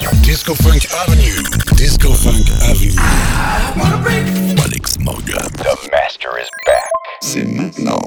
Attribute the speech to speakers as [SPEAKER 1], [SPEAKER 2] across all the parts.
[SPEAKER 1] Disco Funk Avenue. Disco Funk Avenue. Alex Morgan.
[SPEAKER 2] The master is back.
[SPEAKER 3] C'est maintenant.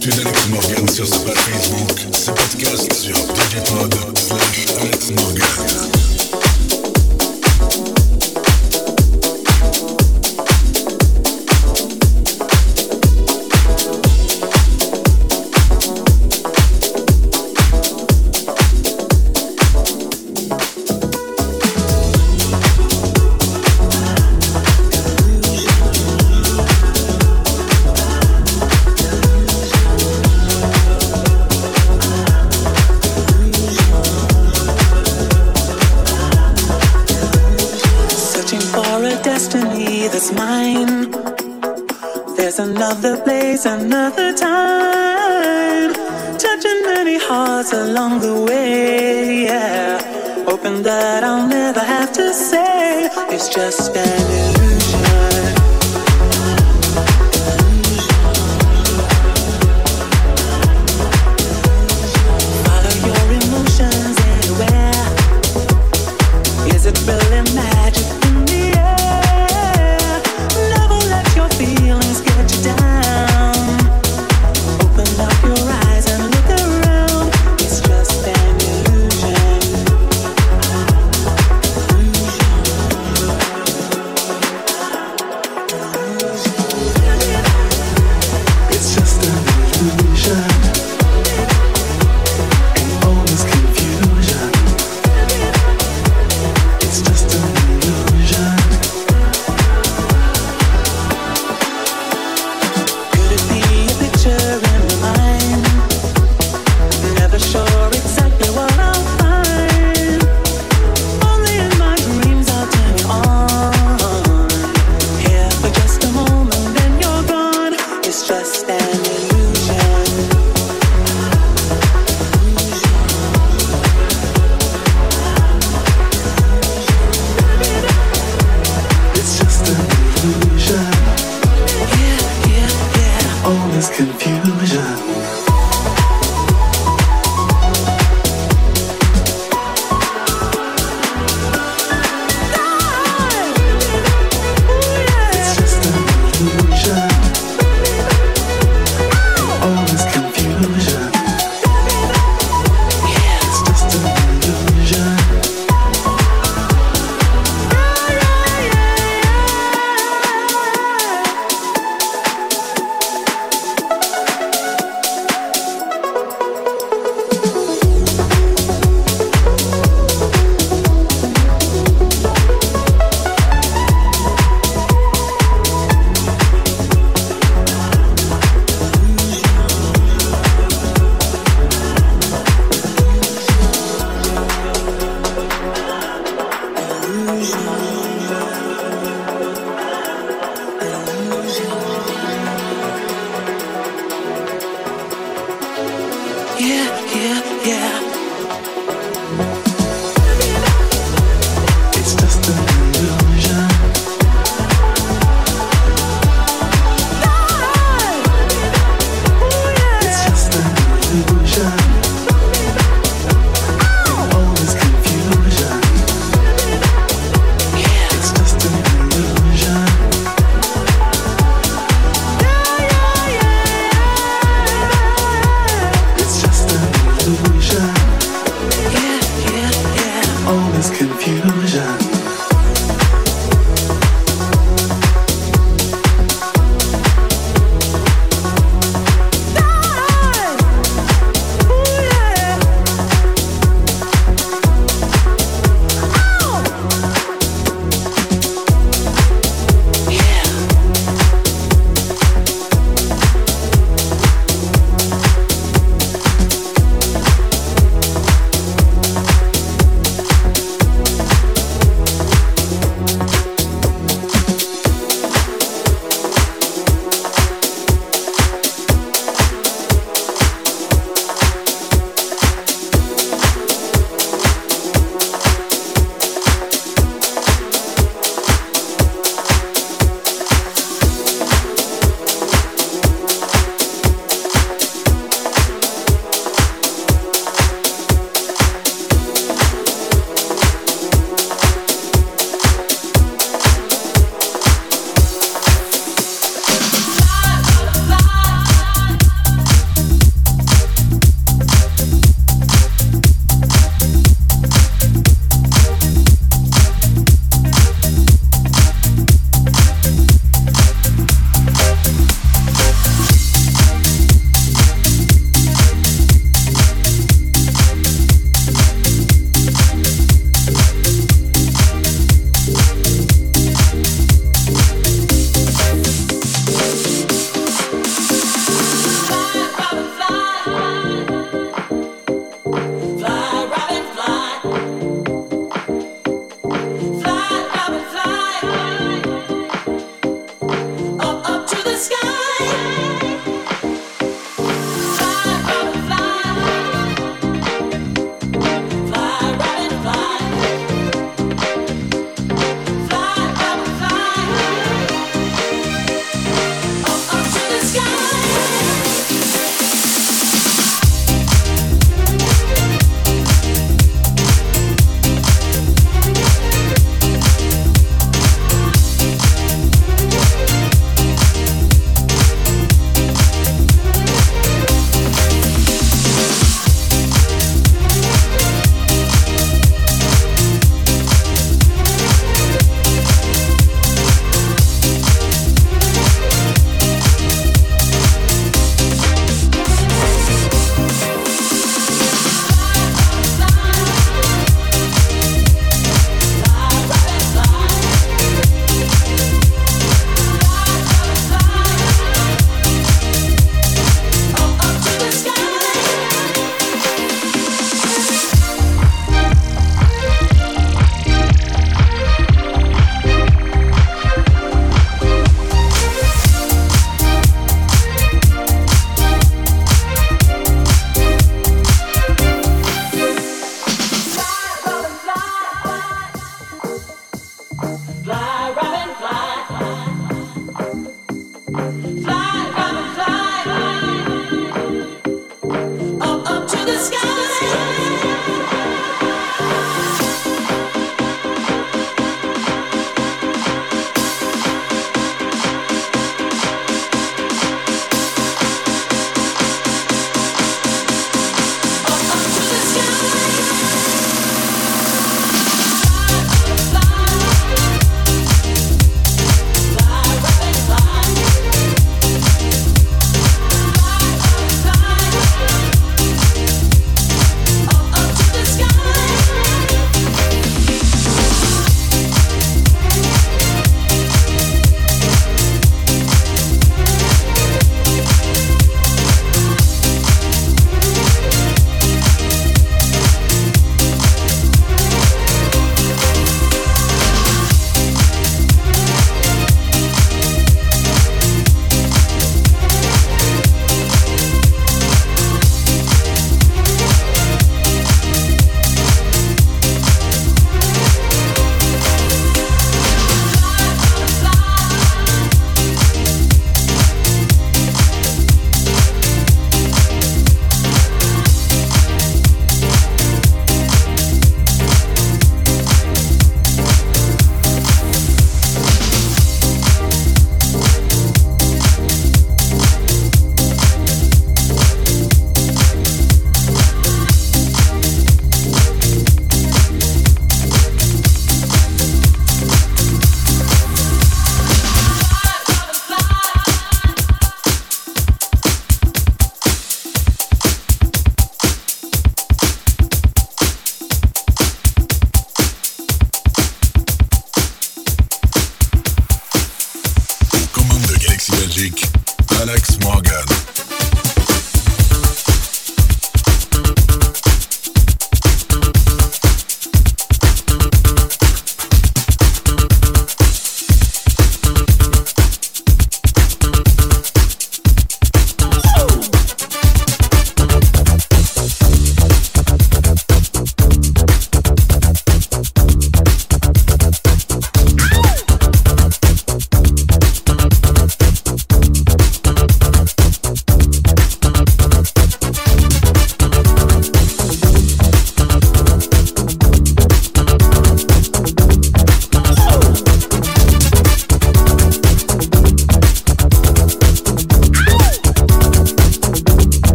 [SPEAKER 4] L'actu d'Alex Morgan sur sa page Facebook, ses podcasts sur Digipod, slash Alex Morgan. another time. Touching many hearts along the way, yeah. Hoping that I'll never have to say it's just been.